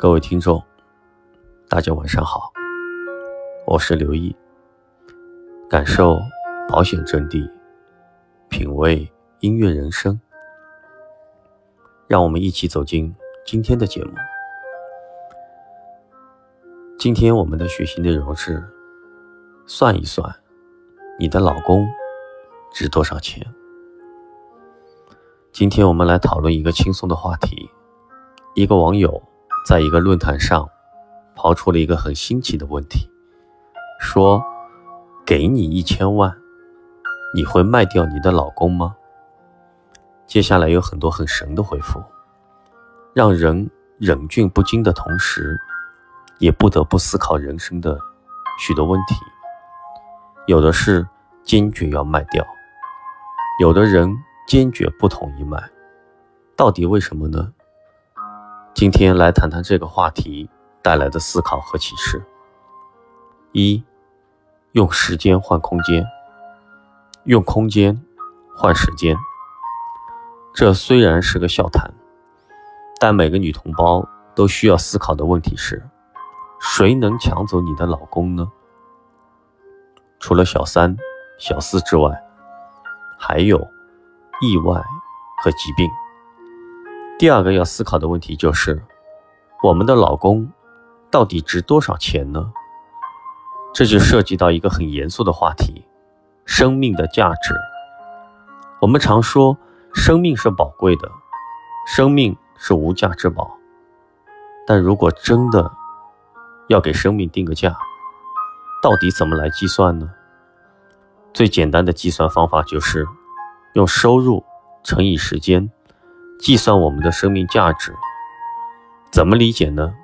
各位听众，大家晚上好，我是刘毅。感受保险真谛，品味音乐人生，让我们一起走进今天的节目。今天我们的学习内容是：算一算，你的老公值多少钱？今天我们来讨论一个轻松的话题。一个网友在一个论坛上抛出了一个很新奇的问题，说：“给你一千万，你会卖掉你的老公吗？”接下来有很多很神的回复，让人忍俊不禁的同时，也不得不思考人生的许多问题。有的是坚决要卖掉，有的人。坚决不同意卖，到底为什么呢？今天来谈谈这个话题带来的思考和启示。一，用时间换空间，用空间换时间。这虽然是个笑谈，但每个女同胞都需要思考的问题是：谁能抢走你的老公呢？除了小三、小四之外，还有。意外和疾病。第二个要思考的问题就是，我们的老公到底值多少钱呢？这就涉及到一个很严肃的话题：生命的价值。我们常说，生命是宝贵的，生命是无价之宝。但如果真的要给生命定个价，到底怎么来计算呢？最简单的计算方法就是。用收入乘以时间计算我们的生命价值，怎么理解呢？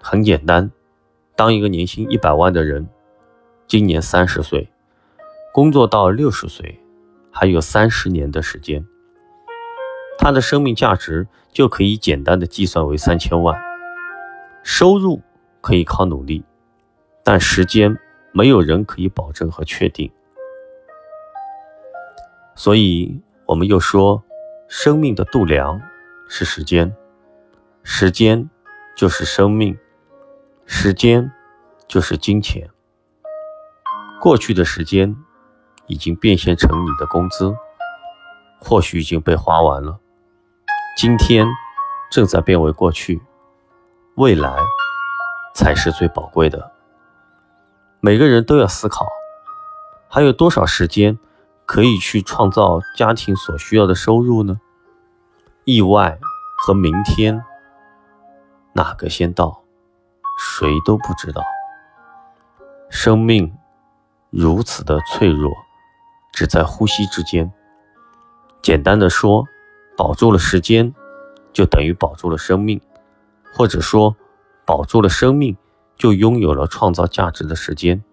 很简单，当一个年薪一百万的人，今年三十岁，工作到六十岁，还有三十年的时间，他的生命价值就可以简单的计算为三千万。收入可以靠努力，但时间没有人可以保证和确定。所以，我们又说，生命的度量是时间，时间就是生命，时间就是金钱。过去的时间已经变现成你的工资，或许已经被花完了。今天正在变为过去，未来才是最宝贵的。每个人都要思考，还有多少时间？可以去创造家庭所需要的收入呢？意外和明天哪个先到，谁都不知道。生命如此的脆弱，只在呼吸之间。简单的说，保住了时间，就等于保住了生命；或者说，保住了生命，就拥有了创造价值的时间。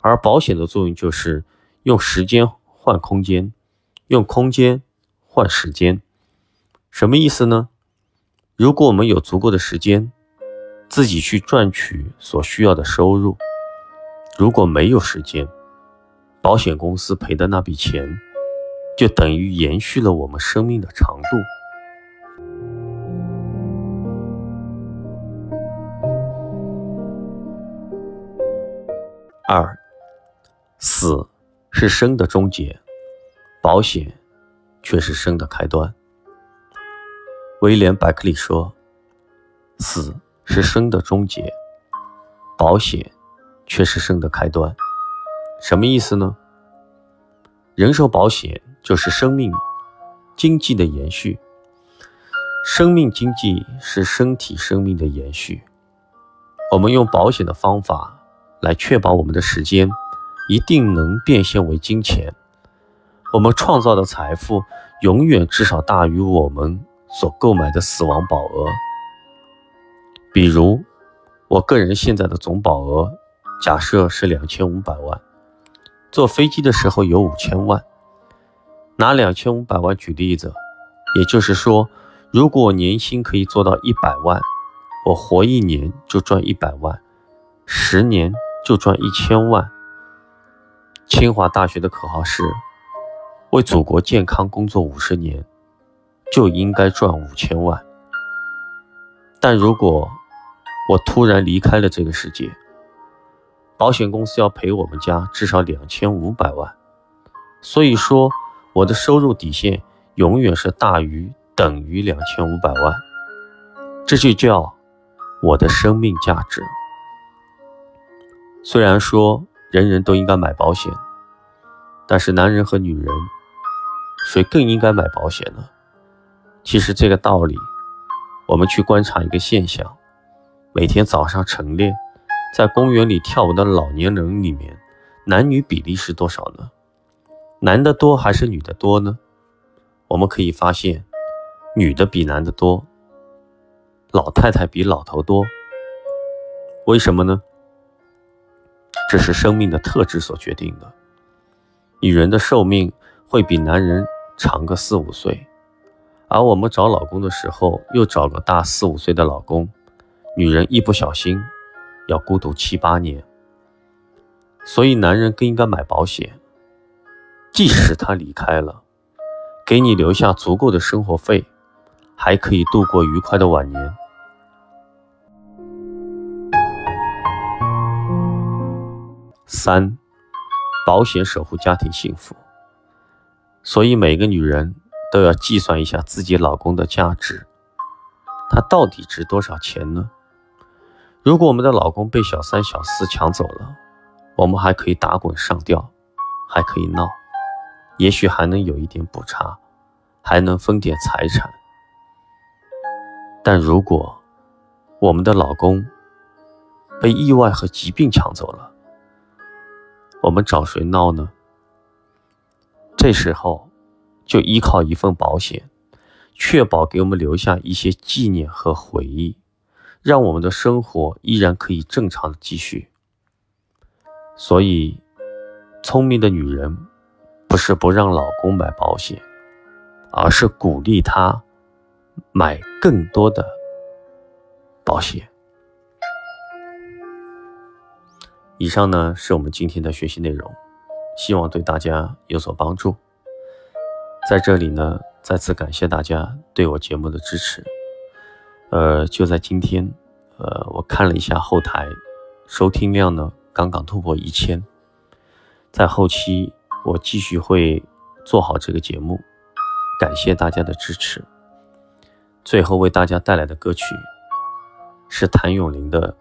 而保险的作用就是用时间。换空间，用空间换时间，什么意思呢？如果我们有足够的时间，自己去赚取所需要的收入；如果没有时间，保险公司赔的那笔钱，就等于延续了我们生命的长度。二，死。是生的终结，保险却是生的开端。威廉·百克利说：“死是生的终结，保险却是生的开端。”什么意思呢？人寿保险就是生命经济的延续，生命经济是身体生命的延续。我们用保险的方法来确保我们的时间。一定能变现为金钱。我们创造的财富永远至少大于我们所购买的死亡保额。比如，我个人现在的总保额假设是两千五百万，坐飞机的时候有五千万。拿两千五百万举例子，也就是说，如果年薪可以做到一百万，我活一年就赚一百万，十年就赚一千万。清华大学的口号是：为祖国健康工作五十年，就应该赚五千万。但如果我突然离开了这个世界，保险公司要赔我们家至少两千五百万。所以说，我的收入底线永远是大于等于两千五百万，这就叫我的生命价值。虽然说人人都应该买保险，但是男人和女人，谁更应该买保险呢？其实这个道理，我们去观察一个现象：每天早上晨练，在公园里跳舞的老年人里面，男女比例是多少呢？男的多还是女的多呢？我们可以发现，女的比男的多，老太太比老头多。为什么呢？这是生命的特质所决定的。女人的寿命会比男人长个四五岁，而我们找老公的时候又找个大四五岁的老公，女人一不小心要孤独七八年。所以，男人更应该买保险。即使他离开了，给你留下足够的生活费，还可以度过愉快的晚年。三，保险守护家庭幸福。所以每个女人都要计算一下自己老公的价值，他到底值多少钱呢？如果我们的老公被小三小四抢走了，我们还可以打滚上吊，还可以闹。也许还能有一点补偿，还能分点财产。但如果我们的老公被意外和疾病抢走了，我们找谁闹呢？这时候就依靠一份保险，确保给我们留下一些纪念和回忆，让我们的生活依然可以正常的继续。所以，聪明的女人。不是不让老公买保险，而是鼓励他买更多的保险。以上呢是我们今天的学习内容，希望对大家有所帮助。在这里呢，再次感谢大家对我节目的支持。呃，就在今天，呃，我看了一下后台，收听量呢刚刚突破一千，在后期。我继续会做好这个节目，感谢大家的支持。最后为大家带来的歌曲是谭咏麟的《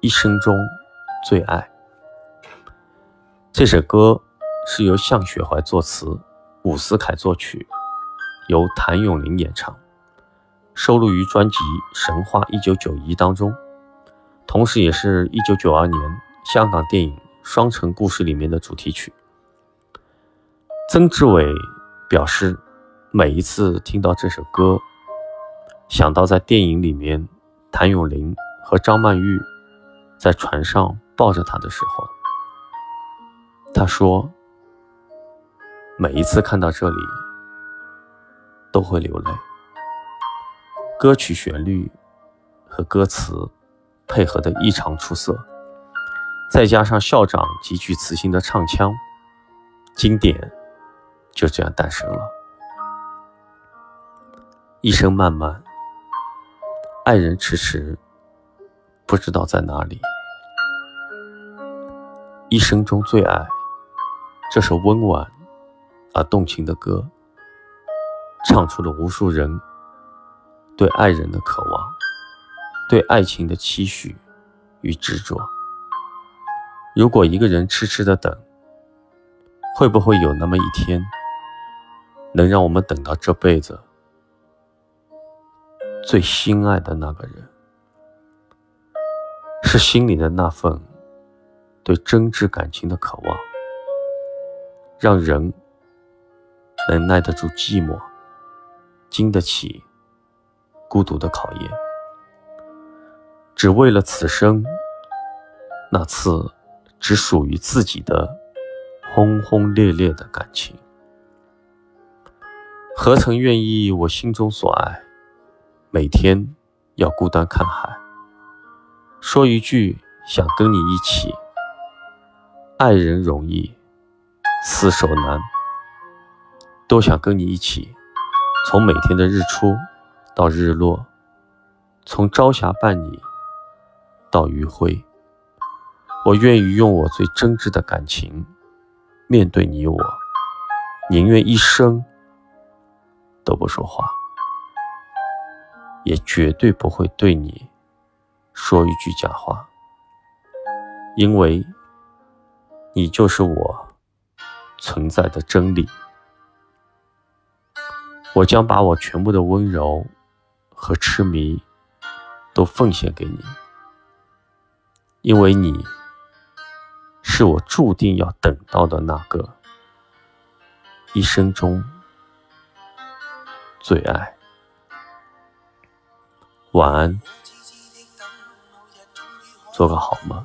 一生中最爱》。这首歌是由向雪怀作词，伍思凯作曲，由谭咏麟演唱，收录于专辑《神话一九九一》当中，同时也是一九九二年香港电影《双城故事》里面的主题曲。曾志伟表示，每一次听到这首歌，想到在电影里面谭咏麟和张曼玉在船上抱着他的时候，他说，每一次看到这里都会流泪。歌曲旋律和歌词配合的异常出色，再加上校长极具磁性的唱腔，经典。就这样诞生了。一生漫漫，爱人迟迟，不知道在哪里。一生中最爱，这首温婉而动情的歌，唱出了无数人对爱人的渴望，对爱情的期许与执着。如果一个人痴痴的等，会不会有那么一天？能让我们等到这辈子最心爱的那个人，是心里的那份对真挚感情的渴望，让人能耐得住寂寞，经得起孤独的考验，只为了此生那次只属于自己的轰轰烈烈的感情。何曾愿意我心中所爱，每天要孤单看海。说一句想跟你一起，爱人容易，厮守难。都想跟你一起，从每天的日出到日落，从朝霞伴你到余晖。我愿意用我最真挚的感情面对你我，宁愿一生都不说话，也绝对不会对你说一句假话，因为你就是我存在的真理。我将把我全部的温柔和痴迷都奉献给你，因为你是我注定要等到的那个一生中最爱。晚安，做个好梦。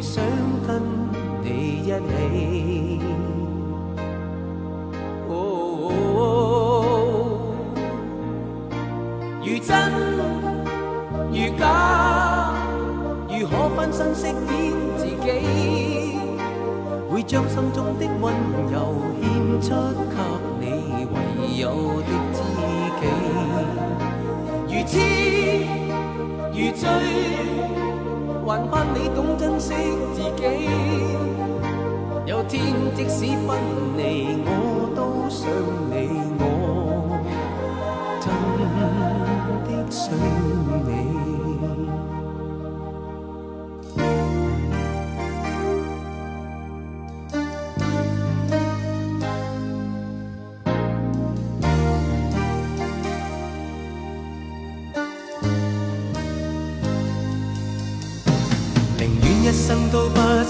想跟你一起。如真如假，如可分身饰演自己，会将心中的温柔献出给你，唯。有的知己，如痴如醉，还盼你懂珍惜自己。有天即使分离，我都想你，我真的想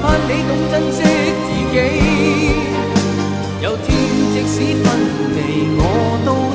盼你懂珍惜自己，有天即使分离，我都。